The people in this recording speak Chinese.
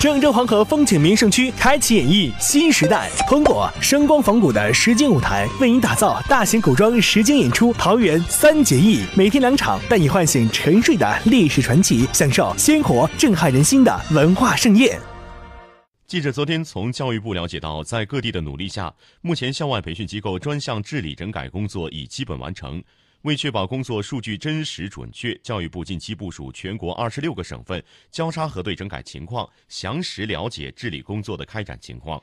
郑州黄河风景名胜区开启演绎新时代，通过声光仿古的实景舞台，为您打造大型古装实景演出《桃园三结义》，每天两场，带你唤醒沉睡的历史传奇，享受鲜活震撼人心的文化盛宴。记者昨天从教育部了解到，在各地的努力下，目前校外培训机构专项治理整改工作已基本完成。为确保工作数据真实准确，教育部近期部署全国二十六个省份交叉核对整改情况，详实了解治理工作的开展情况。